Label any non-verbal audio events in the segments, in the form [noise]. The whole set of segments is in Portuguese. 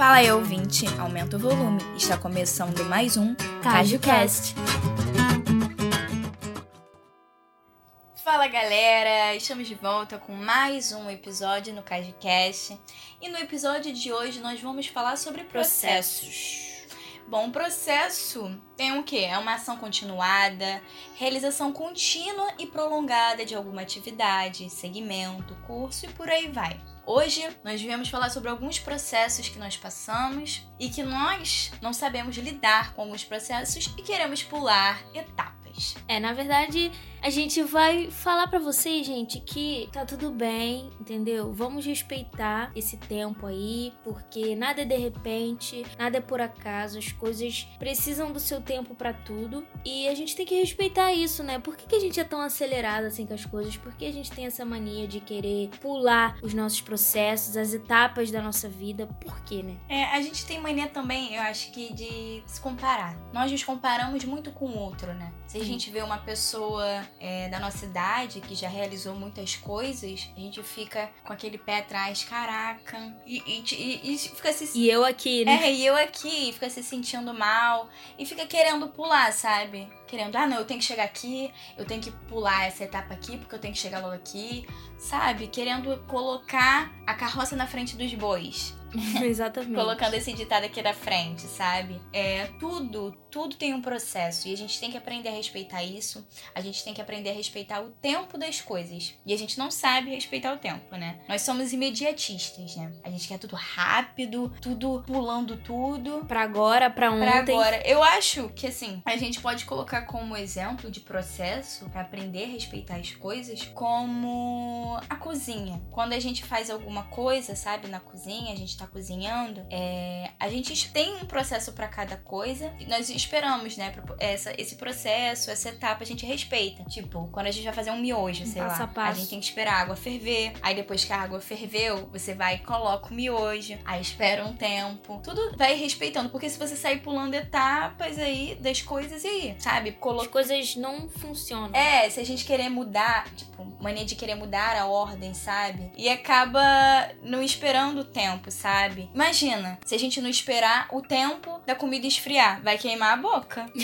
Fala aí, ouvinte, aumenta o volume. Está começando mais um CajuCast. Fala galera, estamos de volta com mais um episódio no CajuCast. E no episódio de hoje nós vamos falar sobre processos. Bom, processo tem o quê? É uma ação continuada, realização contínua e prolongada de alguma atividade, segmento, curso e por aí vai. Hoje nós viemos falar sobre alguns processos que nós passamos e que nós não sabemos lidar com alguns processos e queremos pular etapas. É, na verdade, a gente vai falar para vocês, gente, que tá tudo bem, entendeu? Vamos respeitar esse tempo aí, porque nada é de repente, nada é por acaso, as coisas precisam do seu tempo para tudo e a gente tem que respeitar isso, né? Por que, que a gente é tão acelerado assim com as coisas? Por que a gente tem essa mania de querer pular os nossos processos, as etapas da nossa vida? Por quê, né? É, a gente tem mania também, eu acho que, de se comparar. Nós nos comparamos muito com o outro, né? Se a gente vê uma pessoa é, da nossa idade que já realizou muitas coisas, a gente fica com aquele pé atrás, caraca. E, e, e, e fica se. E eu aqui, né? É, e eu aqui, fica se sentindo mal. E fica querendo pular, sabe? Querendo, ah, não, eu tenho que chegar aqui, eu tenho que pular essa etapa aqui, porque eu tenho que chegar logo aqui, sabe? Querendo colocar a carroça na frente dos bois. [laughs] Exatamente. Colocando esse ditado aqui da frente, sabe? É, tudo, tudo tem um processo e a gente tem que aprender a respeitar isso. A gente tem que aprender a respeitar o tempo das coisas. E a gente não sabe respeitar o tempo, né? Nós somos imediatistas, né? A gente quer tudo rápido, tudo pulando tudo. Pra agora, pra ontem. Pra agora. Eu acho que assim, a gente pode colocar como exemplo de processo para aprender a respeitar as coisas como a cozinha. Quando a gente faz alguma coisa, sabe, na cozinha, a gente tá cozinhando, é, a gente tem um processo para cada coisa e nós esperamos, né, essa, esse processo, essa etapa a gente respeita. Tipo, quando a gente vai fazer um miojo, sei passo lá, a, passo. a gente tem que esperar a água ferver. Aí depois que a água ferveu, você vai e coloca o miojo, aí espera um tempo. Tudo vai respeitando, porque se você sair pulando etapas aí das coisas e aí, sabe? Colo... As coisas não funcionam. É, se a gente querer mudar, tipo, mania de querer mudar a ordem, sabe? E acaba não esperando o tempo, sabe? Imagina, se a gente não esperar o tempo da comida esfriar, vai queimar a boca. [laughs]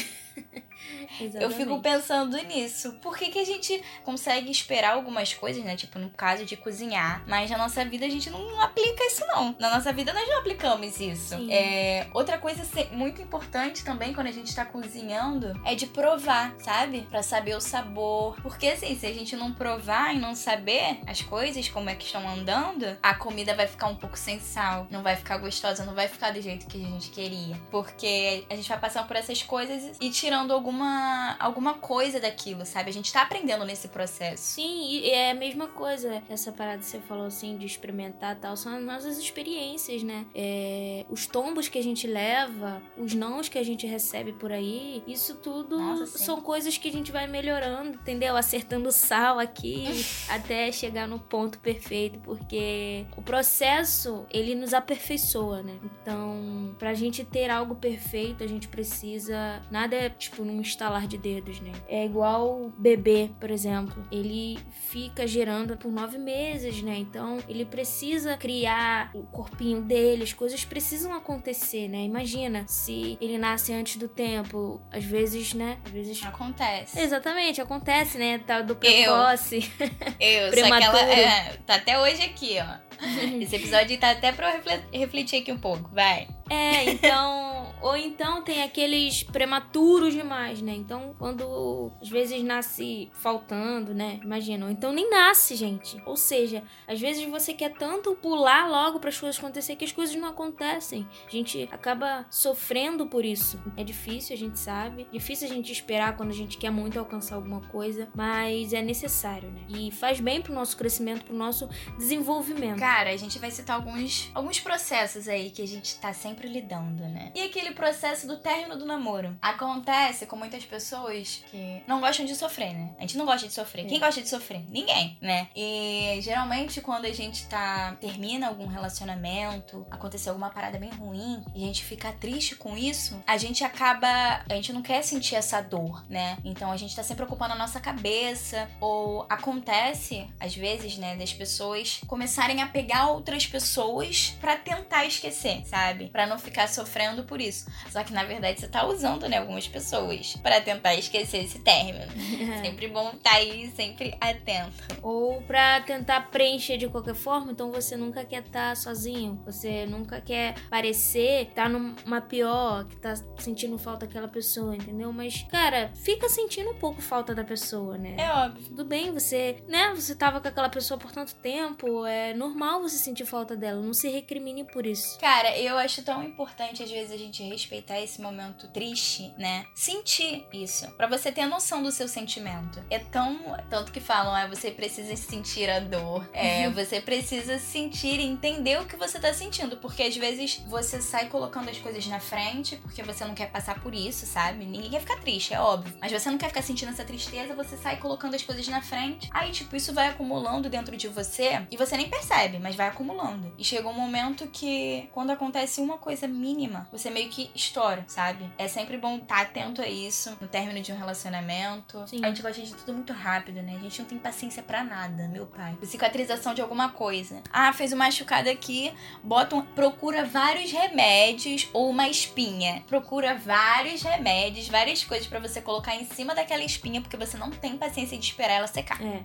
Eu fico pensando nisso. Por que, que a gente consegue esperar algumas coisas, né? Tipo, no caso de cozinhar, mas na nossa vida a gente não aplica isso, não. Na nossa vida nós não aplicamos isso. É, outra coisa muito importante também quando a gente tá cozinhando é de provar, sabe? Pra saber o sabor. Porque assim, se a gente não provar e não saber as coisas, como é que estão andando, a comida vai ficar um pouco sem sal, não vai ficar gostosa, não vai ficar do jeito que a gente queria. Porque a gente vai passando por essas coisas e tirando alguma alguma coisa daquilo, sabe? A gente tá aprendendo nesse processo. Sim, e é a mesma coisa. Essa parada que você falou assim, de experimentar tal, são as nossas experiências, né? É, os tombos que a gente leva, os nãos que a gente recebe por aí, isso tudo Nossa, são coisas que a gente vai melhorando, entendeu? Acertando sal aqui [laughs] até chegar no ponto perfeito, porque o processo, ele nos aperfeiçoa, né? Então, pra gente ter algo perfeito, a gente precisa. Nada é, tipo, num instalar estalar de dedos, né? É igual bebê, por exemplo. Ele fica gerando por nove meses, né? Então ele precisa criar o corpinho dele, as coisas precisam acontecer, né? Imagina se ele nasce antes do tempo, às vezes, né? Às vezes acontece. Exatamente, acontece, né? Tal do precoce. Eu, [laughs] eu prematuro. Ela, é, tá até hoje aqui, ó. [laughs] Esse episódio tá até pra eu refletir aqui um pouco, vai. É, então. ou então tem aqueles prematuros demais, né? Então, quando às vezes nasce faltando, né? Imagina. Ou então nem nasce, gente. Ou seja, às vezes você quer tanto pular logo para as coisas acontecer que as coisas não acontecem. A gente acaba sofrendo por isso. É difícil, a gente sabe. Difícil a gente esperar quando a gente quer muito alcançar alguma coisa, mas é necessário, né? E faz bem pro nosso crescimento, pro nosso desenvolvimento. Cara, a gente vai citar alguns, alguns processos aí que a gente tá sempre sempre lidando, né? E aquele processo do término do namoro? Acontece com muitas pessoas que não gostam de sofrer, né? A gente não gosta de sofrer. Quem gosta de sofrer? Ninguém, né? E geralmente quando a gente tá termina algum relacionamento, aconteceu alguma parada bem ruim e a gente fica triste com isso, a gente acaba, a gente não quer sentir essa dor, né? Então a gente tá sempre ocupando a nossa cabeça ou acontece às vezes, né, das pessoas começarem a pegar outras pessoas para tentar esquecer, sabe? Para não ficar sofrendo por isso. Só que na verdade você tá usando, né, algumas pessoas para tentar esquecer esse término. [laughs] sempre bom estar tá aí, sempre atento. Ou para tentar preencher de qualquer forma, então você nunca quer estar tá sozinho, você nunca quer parecer tá numa pior, que tá sentindo falta daquela pessoa, entendeu? Mas, cara, fica sentindo um pouco falta da pessoa, né? É óbvio. Tudo bem, você, né, você tava com aquela pessoa por tanto tempo, é normal você sentir falta dela, não se recrimine por isso. Cara, eu acho tão importante às vezes a gente respeitar esse momento triste, né? Sentir isso, para você ter a noção do seu sentimento. É tão tanto que falam, é você precisa sentir a dor. É, uhum. você precisa sentir e entender o que você tá sentindo, porque às vezes você sai colocando as coisas na frente porque você não quer passar por isso, sabe? Ninguém quer ficar triste, é óbvio. Mas você não quer ficar sentindo essa tristeza, você sai colocando as coisas na frente. Aí, tipo, isso vai acumulando dentro de você e você nem percebe, mas vai acumulando. E chega um momento que, quando acontece uma coisa mínima, você meio que estoura, sabe? É sempre bom estar atento a isso no término de um relacionamento. Sim. A gente gosta de tudo muito rápido, né? A gente não tem paciência para nada, meu pai. Cicatrização de alguma coisa. Ah, fez uma machucada aqui, bota um, procura vários remédios ou uma espinha. Procura vários remédios, várias coisas para você colocar em cima daquela espinha, porque você não tem paciência de esperar ela secar. É.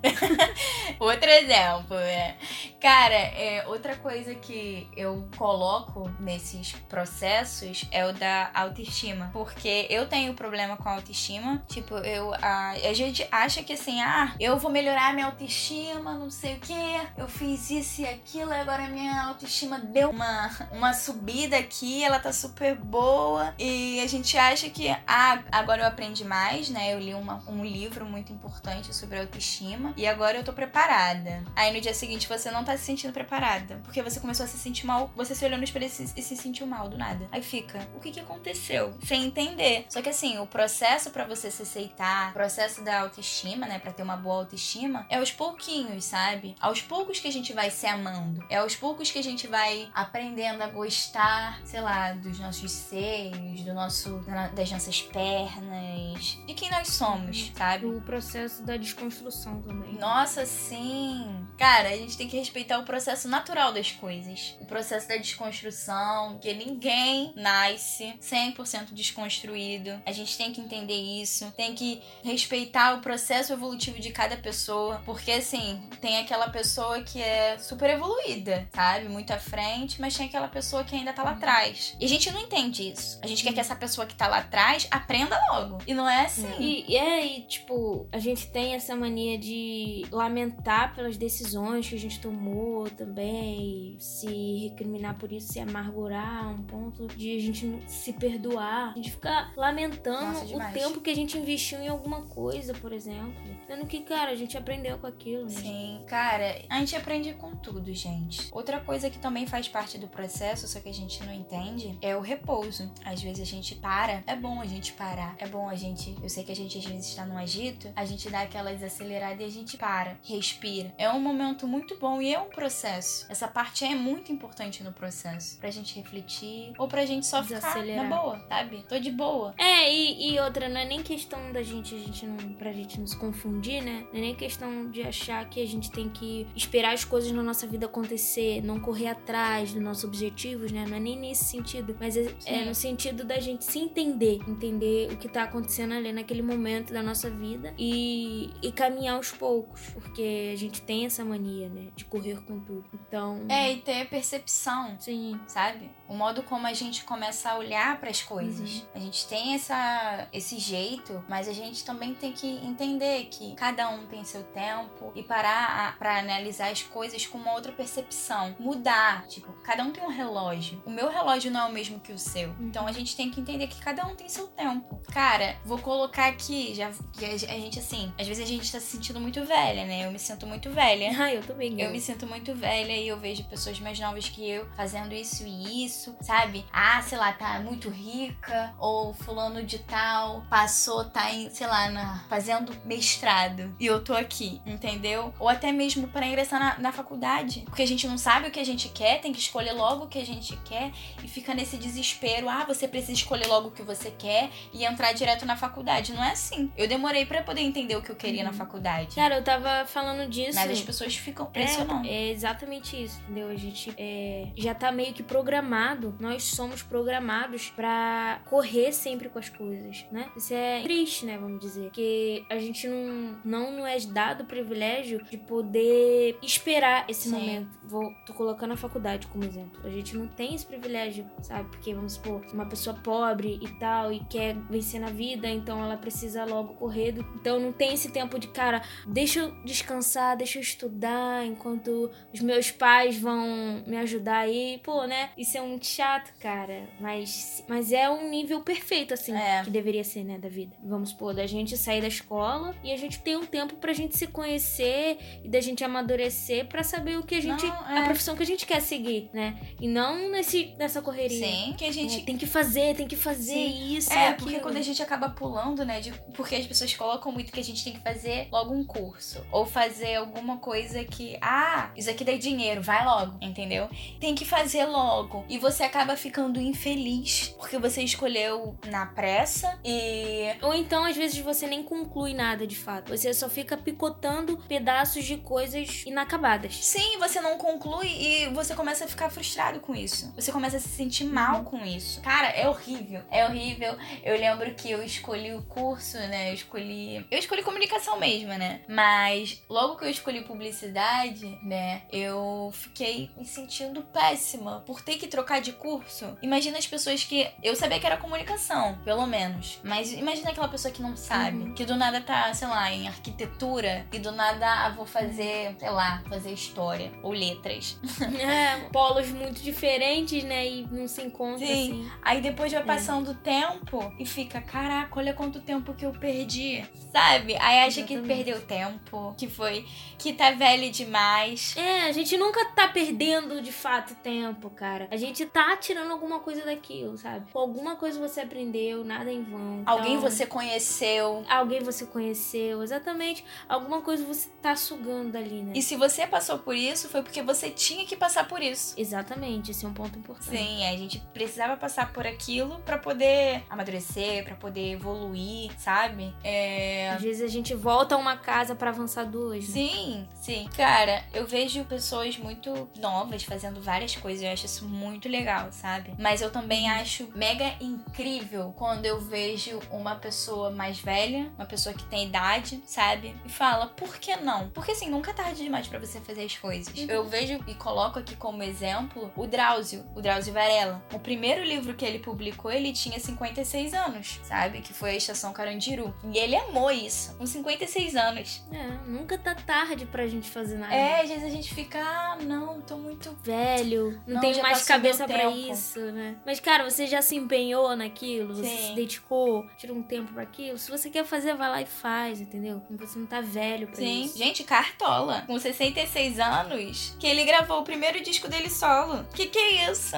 [laughs] Outro exemplo, né? Cara, é, outra coisa que eu coloco nesses processos é o da autoestima. Porque eu tenho problema com a autoestima. Tipo, eu. A, a gente acha que assim, ah, eu vou melhorar minha autoestima, não sei o que. Eu fiz isso e aquilo, e agora minha autoestima deu uma, uma subida aqui, ela tá super boa. E a gente acha que, ah, agora eu aprendi mais, né? Eu li uma, um livro muito importante sobre autoestima e agora eu tô preparada. Aí no dia seguinte você não tá se sentindo preparada, porque você começou a se sentir mal, você se olhou no espelho e se, e se sentiu mal do nada. Aí fica, o que que aconteceu? Sem entender. Só que assim, o processo para você se aceitar, o processo da autoestima, né, para ter uma boa autoestima, é aos pouquinhos, sabe? Aos poucos que a gente vai se amando. É aos poucos que a gente vai aprendendo a gostar, sei lá, dos nossos seios, do nosso das nossas pernas, de quem nós somos, sabe? O processo da desconstrução também. Nossa, sim. Cara, a gente tem que respeitar o processo natural das coisas. O processo da desconstrução, que ninguém nasce 100% desconstruído. A gente tem que entender isso, tem que respeitar o processo evolutivo de cada pessoa, porque assim, tem aquela pessoa que é super evoluída, sabe? Muito à frente, mas tem aquela pessoa que ainda tá lá atrás. E a gente não entende isso. A gente quer que essa pessoa que tá lá atrás aprenda logo. E não é assim. E, e é, e, tipo, a gente tem essa mania de lamentar pelas decisões que a gente tomou também, se recriminar por isso, se amargurar a um ponto de a gente se perdoar. A gente ficar lamentando Nossa, o tempo que a gente investiu em alguma coisa, por exemplo. Sendo que, cara, a gente aprendeu com aquilo. Né? Sim, cara, a gente aprende com tudo, gente. Outra coisa que também faz parte do processo, só que a gente não entende, é o repouso. Às vezes a gente para, é bom a gente parar, é bom a gente. Eu sei que a gente às vezes está no agito, a gente dá aquelas aceleradas e a gente para, respira. É um momento muito bom e é um processo. Essa parte é muito importante no processo. Pra gente refletir ou pra gente só ficar na boa, sabe? Tô de boa. É, e, e outra, não é nem questão da gente, a gente não, pra gente nos confundir, né? Não é nem questão de achar que a gente tem que esperar as coisas na nossa vida acontecer, não correr atrás dos nossos objetivos, né? Não é nem nesse sentido, mas é, é no sentido da gente se entender, entender o que tá acontecendo ali naquele momento da nossa vida e, e caminhar aos poucos, porque a gente tem essa mania, né? De correr com tudo. Então. É, e ter percepção. Sim. Sabe? O modo como a gente começa a olhar para as coisas. Uhum. A gente tem essa, esse jeito, mas a gente também tem que entender que cada um tem seu tempo e parar para analisar as coisas com uma outra percepção. Mudar. Tipo, cada um tem um relógio. O meu relógio não é o mesmo que o seu. Uhum. Então a gente tem que entender que cada um tem seu tempo. Cara, vou colocar aqui, já que a gente assim, às vezes a gente tá se sentindo muito velha, né? Eu me sinto muito velha. [laughs] Ah, eu também. Eu me sinto muito velha e eu vejo pessoas mais novas que eu fazendo isso e isso isso, sabe? Ah, sei lá, tá muito rica, ou fulano de tal passou, tá em, sei lá, na, fazendo mestrado e eu tô aqui, entendeu? Ou até mesmo para ingressar na, na faculdade, porque a gente não sabe o que a gente quer, tem que escolher logo o que a gente quer e fica nesse desespero. Ah, você precisa escolher logo o que você quer e entrar direto na faculdade. Não é assim. Eu demorei para poder entender o que eu queria uhum. na faculdade. Cara, eu tava falando disso. Mas as pessoas ficam pressionando. É, é exatamente isso, entendeu? A gente é, já tá meio que programado, nós somos programados para correr sempre com as coisas, né? Isso é triste, né? Vamos dizer. Que a gente não, não não é dado o privilégio de poder esperar esse Sim. momento. Vou, tô colocando a faculdade como exemplo. A gente não tem esse privilégio, sabe? Porque, vamos supor, uma pessoa pobre e tal, e quer vencer na vida, então ela precisa logo correr. Então não tem esse tempo de, cara, deixa eu descansar, deixa eu estudar enquanto os meus pais vão me ajudar aí. Pô, né? Isso é muito chato, cara. Mas, mas é um nível perfeito, assim, é. que deveria ser, né, da vida. Vamos supor, da gente sair da escola e a gente ter um tempo pra gente se conhecer e da gente amadurecer para saber o que a gente. Não, é. a profissão que a gente quer seguir, né? E não nesse, nessa correria. Sim, que a gente. É, tem que fazer, tem que fazer Sim. isso. É, porque quando a gente acaba pulando, né? De, porque as pessoas colocam muito que a gente tem que fazer logo um curso. Ou fazer alguma coisa que. Ah, isso aqui dá dinheiro, vai logo, entendeu? Tem que fazer logo. E você acaba ficando infeliz porque você escolheu na pressa e. Ou então, às vezes, você nem conclui nada de fato. Você só fica picotando pedaços de coisas inacabadas. Sim, você não conclui e você começa a ficar frustrado com isso. Você começa a se sentir mal uhum. com isso. Cara, é horrível. É horrível. Eu lembro que eu escolhi o curso, né? Eu escolhi. Eu escolhi comunicação mesmo, né? Mas logo que eu escolhi publicidade, né? Eu fiquei me sentindo péssima por ter que trocar de curso. Imagina as pessoas que. Eu sabia que era comunicação, pelo menos. Mas imagina aquela pessoa que não sabe. Uhum. Que do nada tá, sei lá, em arquitetura e do nada ah, vou fazer, sei lá, fazer história ou letras. [laughs] É, polos muito diferentes, né? E não se encontra Sim. assim. Aí depois vai é. passando o é. tempo e fica, caraca, olha quanto tempo que eu perdi. Sabe? Aí acha Exatamente. que perdeu tempo, que foi que tá velho demais. É, a gente nunca tá perdendo de fato tempo, cara. A gente tá tirando alguma coisa daquilo, sabe? Alguma coisa você aprendeu, nada em vão. Alguém então... você conheceu. Alguém você conheceu, exatamente. Alguma coisa você tá sugando dali, né? E se você passou por isso, foi porque você tinha que passar por isso. Exatamente, esse é um ponto importante. Sim, a gente precisava passar por aquilo para poder amadurecer, para poder evoluir, sabe? É... Às vezes a gente volta a uma casa para avançar duas. Né? Sim, sim. Cara, eu vejo pessoas muito novas fazendo várias coisas, eu acho isso muito legal, sabe? Mas eu também acho mega incrível quando eu vejo uma pessoa mais velha, uma pessoa que tem idade, sabe? E fala, por que não? Porque assim, nunca é tarde demais para você fazer as coisas. Uhum. Eu vejo e coloco aqui como exemplo o Drauzio, o Drauzio Varela. O primeiro livro que ele publicou, ele tinha 56 anos, sabe? Que foi a Estação Carandiru. E ele amou isso, com 56 anos. É, nunca tá tarde pra gente fazer nada. É, vezes a gente fica, ah, não, tô muito velho, não, não tenho mais cabeça para isso, né? Mas, cara, você já se empenhou naquilo, Sim. você se dedicou, tirou um tempo para aquilo. Se você quer fazer, vai lá e faz, entendeu? Você não tá velho pra Sim. isso. Gente, Cartola, com 66 anos, que ele gravou o primeiro disco dele solo. Que que é isso?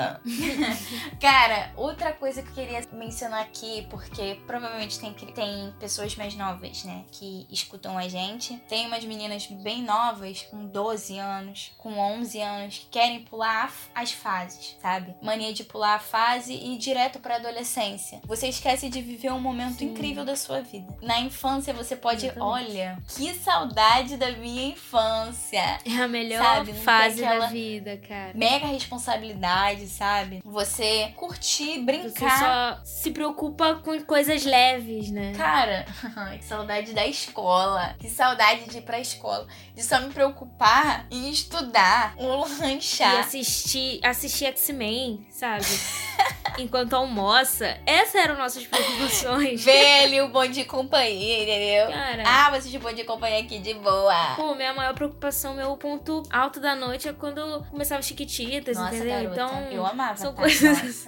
[laughs] Cara, outra coisa que eu queria mencionar aqui, porque provavelmente tem, tem pessoas mais novas, né, que escutam a gente. Tem umas meninas bem novas, com 12 anos, com 11 anos, que querem pular as fases, sabe? Mania de pular a fase e ir direto pra adolescência. Você esquece de viver um momento Sim. incrível da sua vida. Na infância você pode, Exatamente. olha, que saudade da minha infância. É a melhor sabe? fase da vida, cara. Mega responsabilidade, sabe? Você curtir, brincar. Você só se preocupa com coisas leves, né? Cara, [laughs] que saudade da escola. Que saudade de ir pra escola. De só me preocupar em estudar, ou [laughs] lanchar. E assistir, assistir X-Men, sabe? [laughs] enquanto almoça. Essas eram nossas preocupações. Ver ali o bonde de [laughs] companhia, entendeu? Cara. Ah, vou assistir bonde de companhia aqui de boa. Pô, minha maior preocupação, meu ponto alto da noite é quando começava Chiquititas, Nossa, entendeu? Garota, então. Eu amava. São tá? coisas.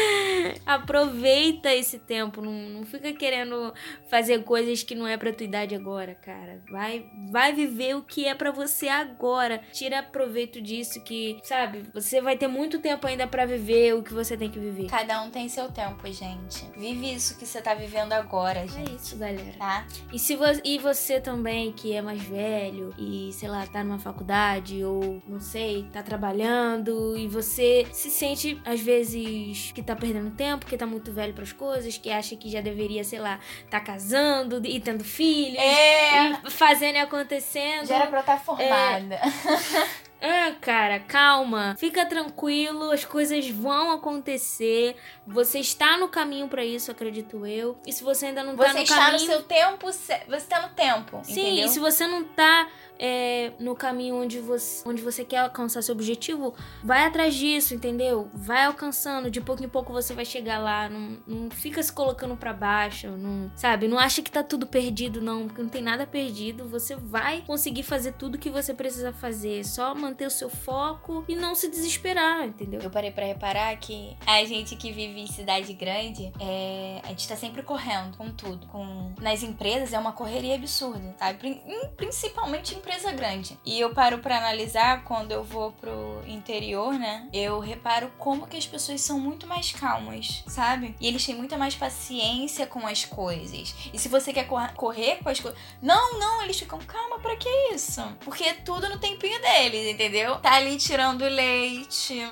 [laughs] Aproveita esse tempo, não, não fica querendo fazer coisas que não é pra tua idade agora, cara. Vai, vai viver o que é para você agora. Tira proveito disso que, sabe, você vai ter muito tempo ainda para viver o que você tem que viver. Cada um tem seu tempo, gente. Vive isso que você tá vivendo agora, É gente. isso, galera. Tá? E se vo e você também, que é mais velho e, sei lá, tá numa faculdade ou, não sei, tá trabalhando e você se sente, às vezes, que tá perdendo tempo, que tá muito velho pras coisas, que acha que já deveria, sei lá, tá casando e tendo filhos. É! E fazendo e acontecendo. Já era pra eu estar formada. [laughs] Ah, cara, calma. Fica tranquilo, as coisas vão acontecer. Você está no caminho pra isso, acredito eu. E se você ainda não tá Você no está caminho, no seu tempo, você tá no tempo. Sim, entendeu? e se você não tá é, no caminho onde você, onde você quer alcançar seu objetivo, vai atrás disso, entendeu? Vai alcançando, de pouco em pouco você vai chegar lá. Não, não fica se colocando pra baixo, não, sabe? Não acha que tá tudo perdido, não, porque não tem nada perdido. Você vai conseguir fazer tudo que você precisa fazer. É Só manter o seu foco e não se desesperar, entendeu? Eu parei pra reparar que a gente que vive em cidade grande, é, a gente tá sempre correndo com tudo. Com... Nas empresas é uma correria absurda? Prin- em- Principalmente empresa grande. E eu paro pra analisar quando eu vou pro interior, né? Eu reparo como que as pessoas são muito mais calmas, sabe? E eles têm muita mais paciência com as coisas. E se você quer cor- correr com as coisas. Não, não, eles ficam, calma, pra que isso? Porque é tudo no tempinho deles, entendeu? Tá ali tirando leite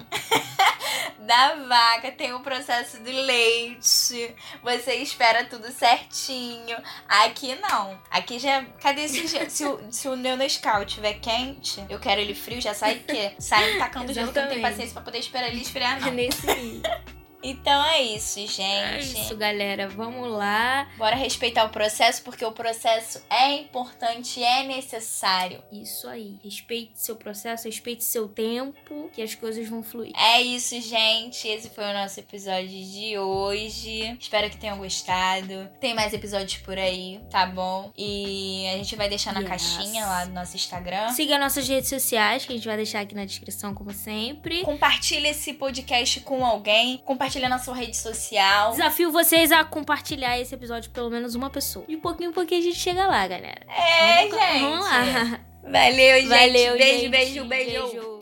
[laughs] da vaca, tem o processo do leite. Você espera tudo certinho. Aqui não. Aqui já. Cadê esse gelo? [laughs] Se o, se o meu Nescau tiver quente, eu quero ele frio, já sai o quê? Sai tacando gelo que não Exatamente. paciência pra poder esperar ele esfriar, [laughs] É não. nesse Então é isso, gente. É isso, galera. Vamos lá. Bora respeitar o processo, porque o processo é importante, é necessário. Isso aí. Respeite seu processo, respeite seu tempo, que as coisas vão fluir. É isso, gente. Esse foi o nosso episódio de hoje. Espero que tenham gostado. Tem mais episódios por aí, tá bom? E a gente vai deixar na Yes. caixinha lá do nosso Instagram. Siga nossas redes sociais, que a gente vai deixar aqui na descrição, como sempre. Compartilha esse podcast com alguém. Compartilha na sua rede social. Desafio vocês a compartilhar esse episódio pelo menos uma pessoa. Pouquinho em pouquinho a gente chega lá, galera. É, Vamos- gente. Vamos lá. Valeu, gente. Valeu, beijo, gente. beijo, beijo. beijo.